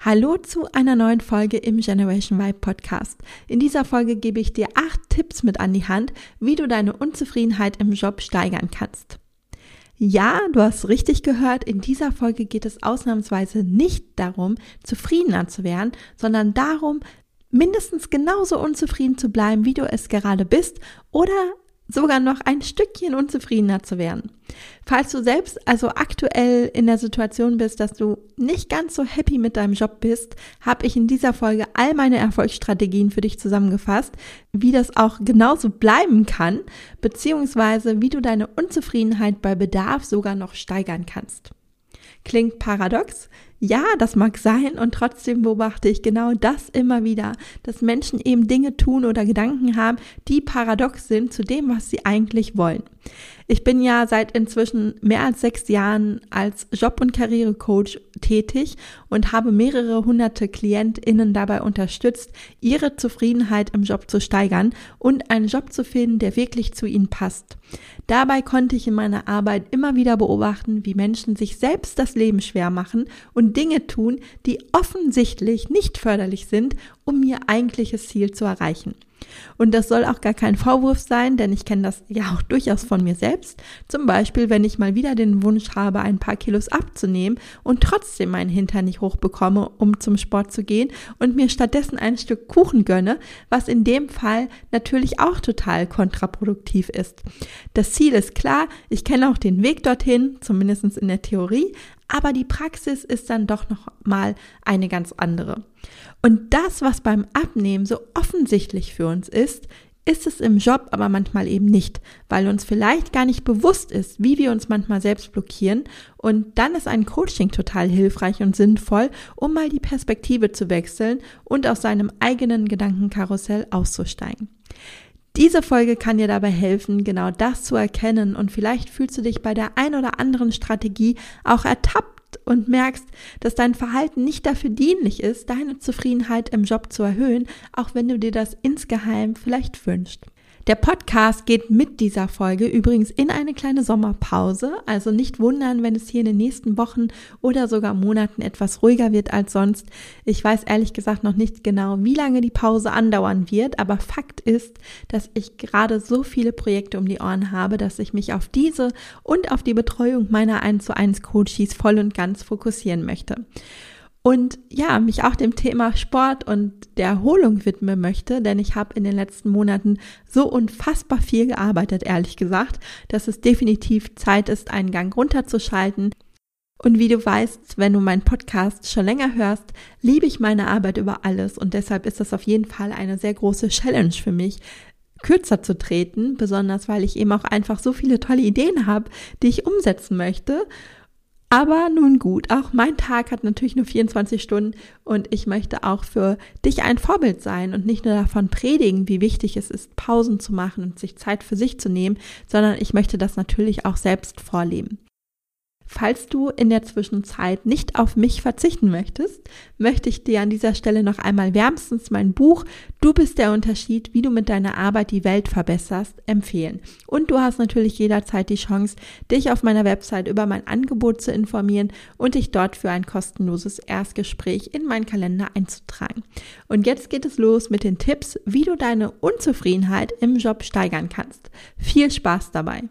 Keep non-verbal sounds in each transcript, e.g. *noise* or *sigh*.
Hallo zu einer neuen Folge im Generation Vibe Podcast. In dieser Folge gebe ich dir acht Tipps mit an die Hand, wie du deine Unzufriedenheit im Job steigern kannst. Ja, du hast richtig gehört, in dieser Folge geht es ausnahmsweise nicht darum, zufriedener zu werden, sondern darum, mindestens genauso unzufrieden zu bleiben, wie du es gerade bist oder sogar noch ein Stückchen unzufriedener zu werden. Falls du selbst also aktuell in der Situation bist, dass du nicht ganz so happy mit deinem Job bist, habe ich in dieser Folge all meine Erfolgsstrategien für dich zusammengefasst, wie das auch genauso bleiben kann, beziehungsweise wie du deine Unzufriedenheit bei Bedarf sogar noch steigern kannst. Klingt paradox? Ja, das mag sein und trotzdem beobachte ich genau das immer wieder, dass Menschen eben Dinge tun oder Gedanken haben, die paradox sind zu dem, was sie eigentlich wollen. Ich bin ja seit inzwischen mehr als sechs Jahren als Job- und Karrierecoach tätig und habe mehrere hunderte KlientInnen dabei unterstützt, ihre Zufriedenheit im Job zu steigern und einen Job zu finden, der wirklich zu ihnen passt. Dabei konnte ich in meiner Arbeit immer wieder beobachten, wie Menschen sich selbst das Leben schwer machen und Dinge tun, die offensichtlich nicht förderlich sind, um ihr eigentliches Ziel zu erreichen. Und das soll auch gar kein Vorwurf sein, denn ich kenne das ja auch durchaus von mir selbst. Zum Beispiel, wenn ich mal wieder den Wunsch habe, ein paar Kilos abzunehmen und trotzdem meinen Hintern nicht hochbekomme, um zum Sport zu gehen und mir stattdessen ein Stück Kuchen gönne, was in dem Fall natürlich auch total kontraproduktiv ist. Das Ziel ist klar, ich kenne auch den Weg dorthin, zumindest in der Theorie, aber die Praxis ist dann doch noch mal eine ganz andere. Und das, was beim Abnehmen so offensichtlich für uns ist, ist es im Job aber manchmal eben nicht, weil uns vielleicht gar nicht bewusst ist, wie wir uns manchmal selbst blockieren. Und dann ist ein Coaching total hilfreich und sinnvoll, um mal die Perspektive zu wechseln und aus seinem eigenen Gedankenkarussell auszusteigen. Diese Folge kann dir dabei helfen, genau das zu erkennen und vielleicht fühlst du dich bei der ein oder anderen Strategie auch ertappt und merkst, dass dein Verhalten nicht dafür dienlich ist, deine Zufriedenheit im Job zu erhöhen, auch wenn du dir das insgeheim vielleicht wünschst. Der Podcast geht mit dieser Folge übrigens in eine kleine Sommerpause, also nicht wundern, wenn es hier in den nächsten Wochen oder sogar Monaten etwas ruhiger wird als sonst. Ich weiß ehrlich gesagt noch nicht genau, wie lange die Pause andauern wird, aber Fakt ist, dass ich gerade so viele Projekte um die Ohren habe, dass ich mich auf diese und auf die Betreuung meiner 1 zu 1 Coaches voll und ganz fokussieren möchte und ja, mich auch dem Thema Sport und der Erholung widmen möchte, denn ich habe in den letzten Monaten so unfassbar viel gearbeitet, ehrlich gesagt, dass es definitiv Zeit ist, einen Gang runterzuschalten. Und wie du weißt, wenn du meinen Podcast schon länger hörst, liebe ich meine Arbeit über alles und deshalb ist das auf jeden Fall eine sehr große Challenge für mich, kürzer zu treten, besonders weil ich eben auch einfach so viele tolle Ideen habe, die ich umsetzen möchte aber nun gut, auch mein Tag hat natürlich nur 24 Stunden und ich möchte auch für dich ein Vorbild sein und nicht nur davon predigen, wie wichtig es ist, Pausen zu machen und sich Zeit für sich zu nehmen, sondern ich möchte das natürlich auch selbst vorleben. Falls du in der Zwischenzeit nicht auf mich verzichten möchtest, möchte ich dir an dieser Stelle noch einmal wärmstens mein Buch Du bist der Unterschied, wie du mit deiner Arbeit die Welt verbesserst, empfehlen. Und du hast natürlich jederzeit die Chance, dich auf meiner Website über mein Angebot zu informieren und dich dort für ein kostenloses Erstgespräch in meinen Kalender einzutragen. Und jetzt geht es los mit den Tipps, wie du deine Unzufriedenheit im Job steigern kannst. Viel Spaß dabei!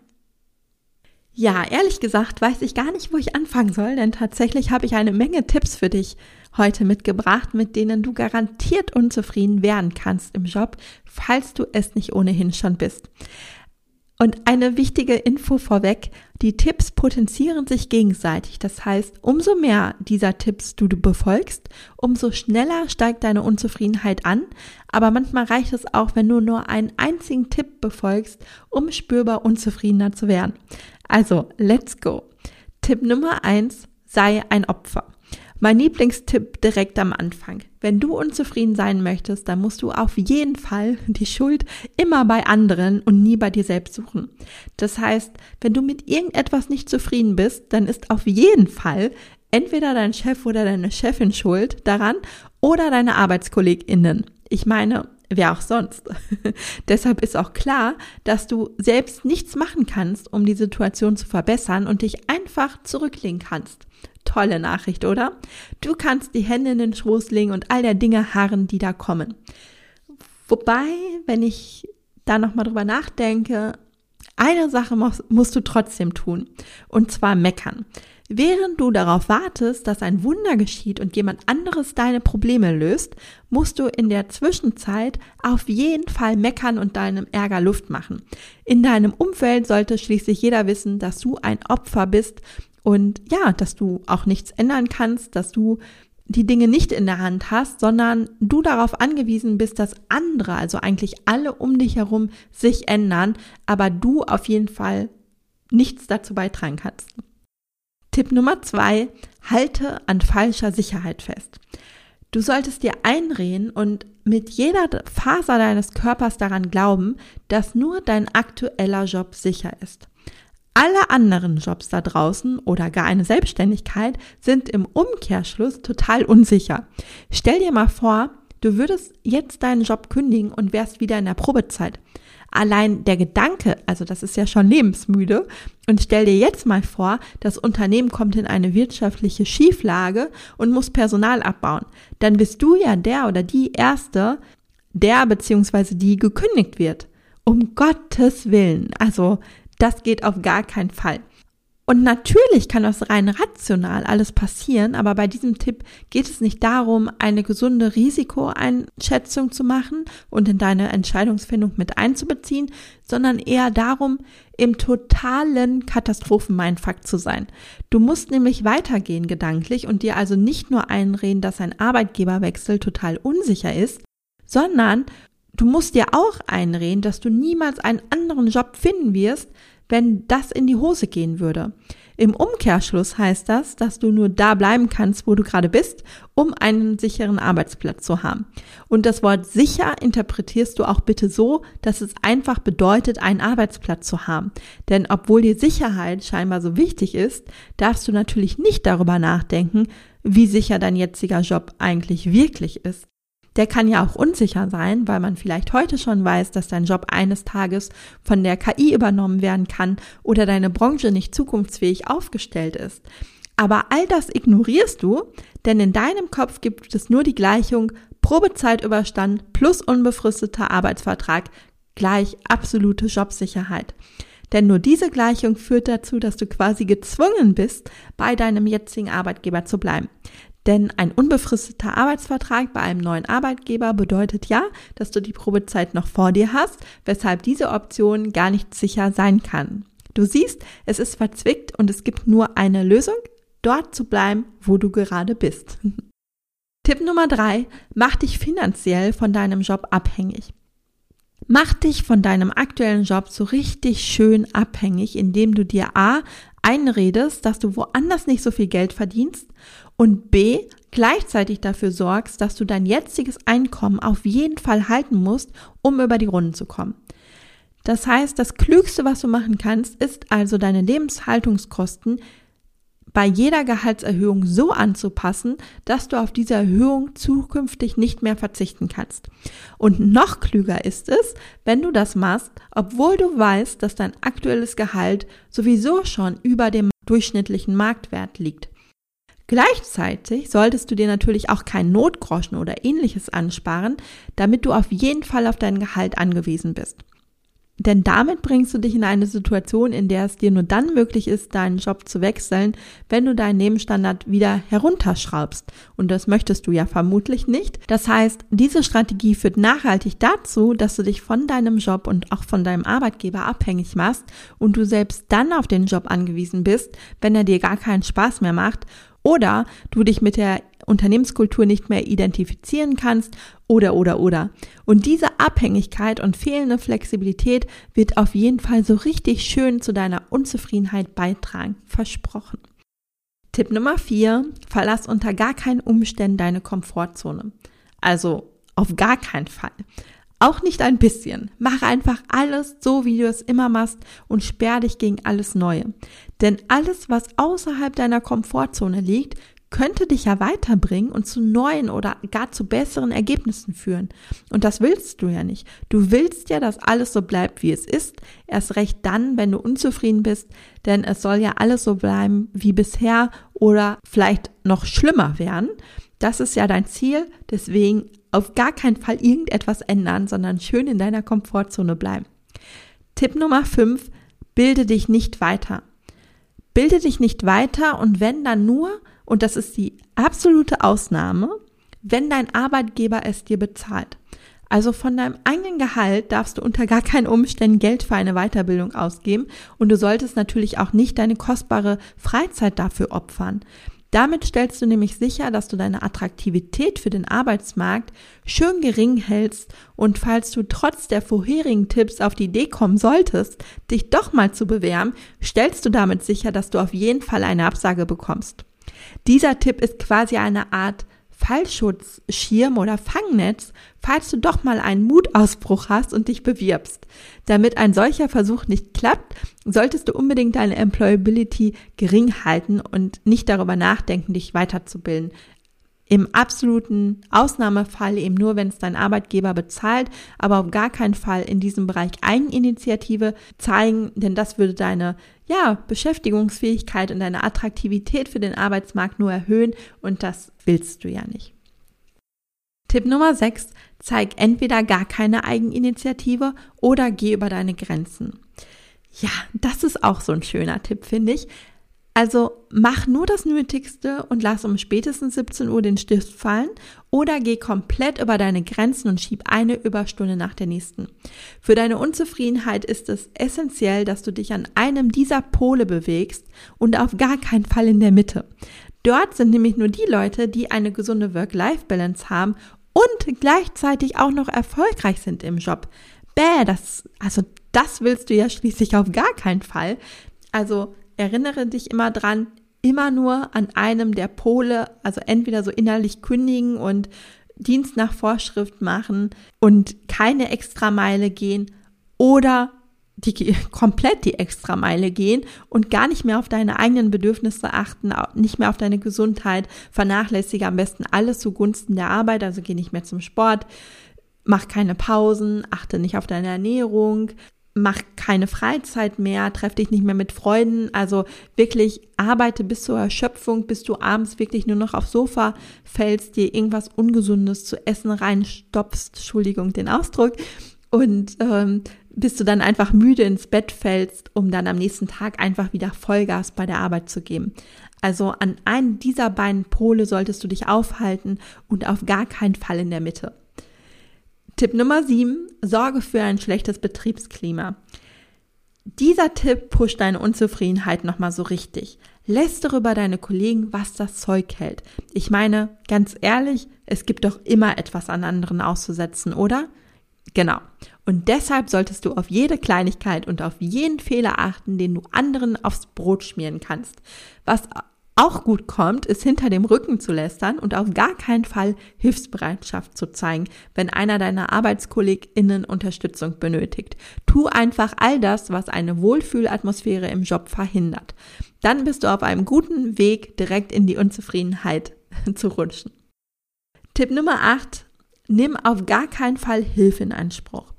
Ja, ehrlich gesagt weiß ich gar nicht, wo ich anfangen soll, denn tatsächlich habe ich eine Menge Tipps für dich heute mitgebracht, mit denen du garantiert unzufrieden werden kannst im Job, falls du es nicht ohnehin schon bist. Und eine wichtige Info vorweg, die Tipps potenzieren sich gegenseitig. Das heißt, umso mehr dieser Tipps du, befolgst, umso schneller steigt deine Unzufriedenheit an. Aber manchmal reicht es auch, wenn du nur einen einzigen Tipp befolgst, um spürbar unzufriedener zu werden. Also, let's go. Tipp Nummer eins, sei ein Opfer. Mein Lieblingstipp direkt am Anfang. Wenn du unzufrieden sein möchtest, dann musst du auf jeden Fall die Schuld immer bei anderen und nie bei dir selbst suchen. Das heißt, wenn du mit irgendetwas nicht zufrieden bist, dann ist auf jeden Fall entweder dein Chef oder deine Chefin schuld daran oder deine ArbeitskollegInnen. Ich meine, wer auch sonst. *laughs* Deshalb ist auch klar, dass du selbst nichts machen kannst, um die Situation zu verbessern und dich einfach zurücklegen kannst. Tolle Nachricht, oder? Du kannst die Hände in den Schoß legen und all der Dinge harren, die da kommen. Wobei, wenn ich da nochmal drüber nachdenke, eine Sache musst, du trotzdem tun. Und zwar meckern. Während du darauf wartest, dass ein Wunder geschieht und jemand anderes deine Probleme löst, musst du in der Zwischenzeit auf jeden Fall meckern und deinem Ärger Luft machen. In deinem Umfeld sollte schließlich jeder wissen, dass du ein Opfer bist und ja, dass du auch nichts ändern kannst, dass du die Dinge nicht in der Hand hast, sondern du darauf angewiesen bist, dass andere, also eigentlich alle um dich herum, sich ändern, aber du auf jeden Fall nichts dazu beitragen kannst. Tipp Nummer zwei, halte an falscher Sicherheit fest. Du solltest dir einreden und mit jeder Faser deines Körpers daran glauben, dass nur dein aktueller Job sicher ist. Alle anderen Jobs da draußen oder gar eine Selbstständigkeit sind im Umkehrschluss total unsicher. Stell dir mal vor, du würdest jetzt deinen Job kündigen und wärst wieder in der Probezeit. Allein der Gedanke, also das ist ja schon lebensmüde, und stell dir jetzt mal vor, das Unternehmen kommt in eine wirtschaftliche Schieflage und muss Personal abbauen. Dann bist du ja der oder die Erste, der bzw. die gekündigt wird. Um Gottes Willen. Also das geht auf gar keinen Fall. Und natürlich kann das rein rational alles passieren, aber bei diesem Tipp geht es nicht darum, eine gesunde Risikoeinschätzung zu machen und in deine Entscheidungsfindung mit einzubeziehen, sondern eher darum, im totalen Katastrophen-Mindfuck zu sein. Du musst nämlich weitergehen gedanklich und dir also nicht nur einreden, dass ein Arbeitgeberwechsel total unsicher ist, sondern Du musst dir auch einreden, dass du niemals einen anderen Job finden wirst, wenn das in die Hose gehen würde. Im Umkehrschluss heißt das, dass du nur da bleiben kannst, wo du gerade bist, um einen sicheren Arbeitsplatz zu haben. Und das Wort sicher interpretierst du auch bitte so, dass es einfach bedeutet, einen Arbeitsplatz zu haben. Denn obwohl dir Sicherheit scheinbar so wichtig ist, darfst du natürlich nicht darüber nachdenken, wie sicher dein jetziger Job eigentlich wirklich ist der kann ja auch unsicher sein, weil man vielleicht heute schon weiß, dass dein Job eines Tages von der KI übernommen werden kann oder deine Branche nicht zukunftsfähig aufgestellt ist. Aber all das ignorierst du, denn in deinem Kopf gibt es nur die Gleichung Probezeit überstanden plus unbefristeter Arbeitsvertrag gleich absolute Jobsicherheit. Denn nur diese Gleichung führt dazu, dass du quasi gezwungen bist, bei deinem jetzigen Arbeitgeber zu bleiben. Denn ein unbefristeter Arbeitsvertrag bei einem neuen Arbeitgeber bedeutet ja, dass du die Probezeit noch vor dir hast, weshalb diese Option gar nicht sicher sein kann. Du siehst, es ist verzwickt und es gibt nur eine Lösung, dort zu bleiben, wo du gerade bist. *laughs* Tipp Nummer drei, mach dich finanziell von deinem Job abhängig. Mach dich von deinem aktuellen Job so richtig schön abhängig, indem du dir A einredest, dass du woanders nicht so viel Geld verdienst und B, gleichzeitig dafür sorgst, dass du dein jetziges Einkommen auf jeden Fall halten musst, um über die Runden zu kommen. Das heißt, das Klügste, was du machen kannst, ist also deine Lebenshaltungskosten bei jeder Gehaltserhöhung so anzupassen, dass du auf diese Erhöhung zukünftig nicht mehr verzichten kannst. Und noch klüger ist es, wenn du das machst, obwohl du weißt, dass dein aktuelles Gehalt sowieso schon über dem durchschnittlichen Marktwert liegt. Gleichzeitig solltest du dir natürlich auch kein Notgroschen oder ähnliches ansparen, damit du auf jeden Fall auf dein Gehalt angewiesen bist. Denn damit bringst du dich in eine Situation, in der es dir nur dann möglich ist, deinen Job zu wechseln, wenn du deinen Nebenstandard wieder herunterschraubst. Und das möchtest du ja vermutlich nicht. Das heißt, diese Strategie führt nachhaltig dazu, dass du dich von deinem Job und auch von deinem Arbeitgeber abhängig machst und du selbst dann auf den Job angewiesen bist, wenn er dir gar keinen Spaß mehr macht oder du dich mit der Unternehmenskultur nicht mehr identifizieren kannst oder oder oder. Und diese Abhängigkeit und fehlende Flexibilität wird auf jeden Fall so richtig schön zu deiner Unzufriedenheit beitragen. Versprochen. Tipp Nummer vier, verlass unter gar keinen Umständen deine Komfortzone. Also auf gar keinen Fall. Auch nicht ein bisschen. Mach einfach alles so, wie du es immer machst und sperr dich gegen alles Neue. Denn alles, was außerhalb deiner Komfortzone liegt, könnte dich ja weiterbringen und zu neuen oder gar zu besseren Ergebnissen führen. Und das willst du ja nicht. Du willst ja, dass alles so bleibt, wie es ist. Erst recht dann, wenn du unzufrieden bist, denn es soll ja alles so bleiben wie bisher oder vielleicht noch schlimmer werden. Das ist ja dein Ziel. Deswegen auf gar keinen Fall irgendetwas ändern, sondern schön in deiner Komfortzone bleiben. Tipp Nummer 5. Bilde dich nicht weiter. Bilde dich nicht weiter und wenn dann nur, und das ist die absolute Ausnahme, wenn dein Arbeitgeber es dir bezahlt. Also von deinem eigenen Gehalt darfst du unter gar keinen Umständen Geld für eine Weiterbildung ausgeben und du solltest natürlich auch nicht deine kostbare Freizeit dafür opfern. Damit stellst du nämlich sicher, dass du deine Attraktivität für den Arbeitsmarkt schön gering hältst und falls du trotz der vorherigen Tipps auf die Idee kommen solltest, dich doch mal zu bewerben, stellst du damit sicher, dass du auf jeden Fall eine Absage bekommst. Dieser Tipp ist quasi eine Art Fallschutzschirm oder Fangnetz, falls du doch mal einen Mutausbruch hast und dich bewirbst. Damit ein solcher Versuch nicht klappt, solltest du unbedingt deine Employability gering halten und nicht darüber nachdenken, dich weiterzubilden. Im absoluten Ausnahmefall eben nur, wenn es dein Arbeitgeber bezahlt, aber auf gar keinen Fall in diesem Bereich Eigeninitiative zeigen, denn das würde deine ja, Beschäftigungsfähigkeit und deine Attraktivität für den Arbeitsmarkt nur erhöhen und das willst du ja nicht. Tipp Nummer 6, zeig entweder gar keine Eigeninitiative oder geh über deine Grenzen. Ja, das ist auch so ein schöner Tipp, finde ich. Also mach nur das Nötigste und lass um spätestens 17 Uhr den Stift fallen oder geh komplett über deine Grenzen und schieb eine Überstunde nach der nächsten. Für deine Unzufriedenheit ist es essentiell, dass du dich an einem dieser Pole bewegst und auf gar keinen Fall in der Mitte. Dort sind nämlich nur die Leute, die eine gesunde Work-Life-Balance haben und gleichzeitig auch noch erfolgreich sind im Job. Bäh, das, also das willst du ja schließlich auf gar keinen Fall. Also erinnere dich immer dran, immer nur an einem der Pole, also entweder so innerlich kündigen und Dienst nach Vorschrift machen und keine Extrameile gehen oder die *laughs* komplett die Extrameile gehen und gar nicht mehr auf deine eigenen Bedürfnisse achten, nicht mehr auf deine Gesundheit, vernachlässige am besten alles zugunsten der Arbeit, also geh nicht mehr zum Sport, mach keine Pausen, achte nicht auf deine Ernährung, mach keine Freizeit mehr, treff dich nicht mehr mit Freunden, also wirklich arbeite bis zur Erschöpfung, bis du abends wirklich nur noch aufs Sofa fällst, dir irgendwas Ungesundes zu essen reinstopfst, Entschuldigung den Ausdruck, und ähm, bis du dann einfach müde ins Bett fällst, um dann am nächsten Tag einfach wieder Vollgas bei der Arbeit zu geben. Also an einem dieser beiden Pole solltest du dich aufhalten und auf gar keinen Fall in der Mitte. Tipp Nummer 7, sorge für ein schlechtes Betriebsklima. Dieser Tipp pusht deine Unzufriedenheit nochmal so richtig. Lästere über deine Kollegen, was das Zeug hält. Ich meine, ganz ehrlich, es gibt doch immer etwas an anderen auszusetzen, oder? Genau. Und deshalb solltest du auf jede Kleinigkeit und auf jeden Fehler achten, den du anderen aufs Brot schmieren kannst. Was auch gut kommt, ist hinter dem Rücken zu lästern und auf gar keinen Fall Hilfsbereitschaft zu zeigen, wenn einer deiner ArbeitskollegInnen Unterstützung benötigt. Tu einfach all das, was eine Wohlfühlatmosphäre im Job verhindert. Dann bist du auf einem guten Weg, direkt in die Unzufriedenheit *laughs* zu rutschen. Tipp Nummer 8. Nimm auf gar keinen Fall Hilfe in Anspruch.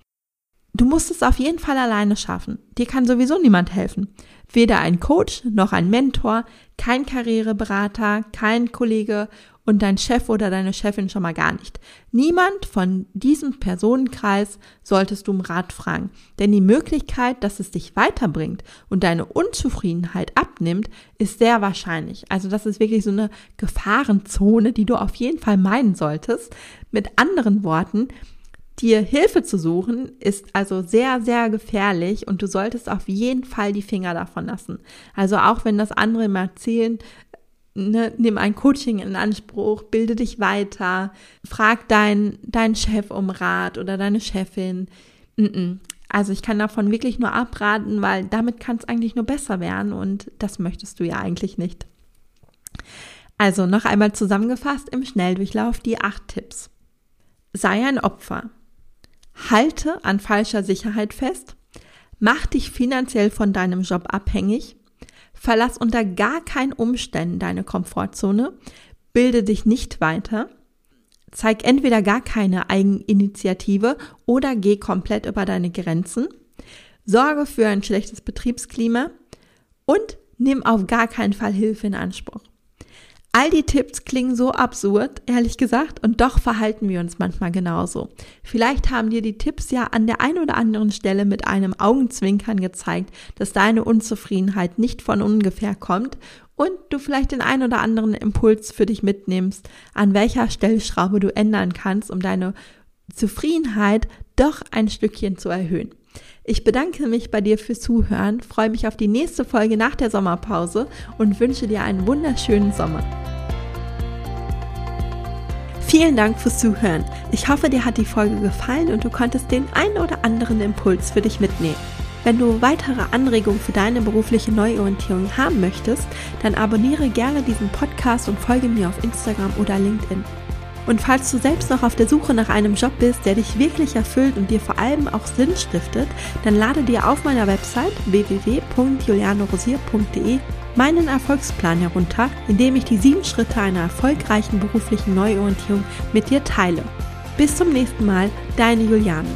Du musst es auf jeden Fall alleine schaffen. Dir kann sowieso niemand helfen. Weder ein Coach noch ein Mentor, kein Karriereberater, kein Kollege und dein Chef oder deine Chefin schon mal gar nicht. Niemand von diesem Personenkreis solltest du um Rat fragen, denn die Möglichkeit, dass es dich weiterbringt und deine Unzufriedenheit abnimmt, ist sehr wahrscheinlich. Also das ist wirklich so eine Gefahrenzone, die du auf jeden Fall meinen solltest. Mit anderen Worten, Dir Hilfe zu suchen ist also sehr, sehr gefährlich und du solltest auf jeden Fall die Finger davon lassen. Also auch wenn das andere immer erzählen, ne, nimm ein Coaching in Anspruch, bilde dich weiter, frag deinen dein Chef um Rat oder deine Chefin. Also ich kann davon wirklich nur abraten, weil damit kann es eigentlich nur besser werden und das möchtest du ja eigentlich nicht. Also noch einmal zusammengefasst im Schnelldurchlauf die acht Tipps. Sei ein Opfer. Halte an falscher Sicherheit fest. Mach dich finanziell von deinem Job abhängig. Verlass unter gar keinen Umständen deine Komfortzone. Bilde dich nicht weiter. Zeig entweder gar keine Eigeninitiative oder geh komplett über deine Grenzen. Sorge für ein schlechtes Betriebsklima und nimm auf gar keinen Fall Hilfe in Anspruch. All die Tipps klingen so absurd, ehrlich gesagt, und doch verhalten wir uns manchmal genauso. Vielleicht haben dir die Tipps ja an der einen oder anderen Stelle mit einem Augenzwinkern gezeigt, dass deine Unzufriedenheit nicht von ungefähr kommt und du vielleicht den einen oder anderen Impuls für dich mitnimmst, an welcher Stellschraube du ändern kannst, um deine Zufriedenheit doch ein Stückchen zu erhöhen. Ich bedanke mich bei dir fürs Zuhören, freue mich auf die nächste Folge nach der Sommerpause und wünsche dir einen wunderschönen Sommer. Vielen Dank fürs Zuhören. Ich hoffe, dir hat die Folge gefallen und du konntest den einen oder anderen Impuls für dich mitnehmen. Wenn du weitere Anregungen für deine berufliche Neuorientierung haben möchtest, dann abonniere gerne diesen Podcast und folge mir auf Instagram oder LinkedIn. Und falls du selbst noch auf der Suche nach einem Job bist, der dich wirklich erfüllt und dir vor allem auch Sinn stiftet, dann lade dir auf meiner Website www.julianorosier.de meinen Erfolgsplan herunter, in dem ich die sieben Schritte einer erfolgreichen beruflichen Neuorientierung mit dir teile. Bis zum nächsten Mal, deine Juliane.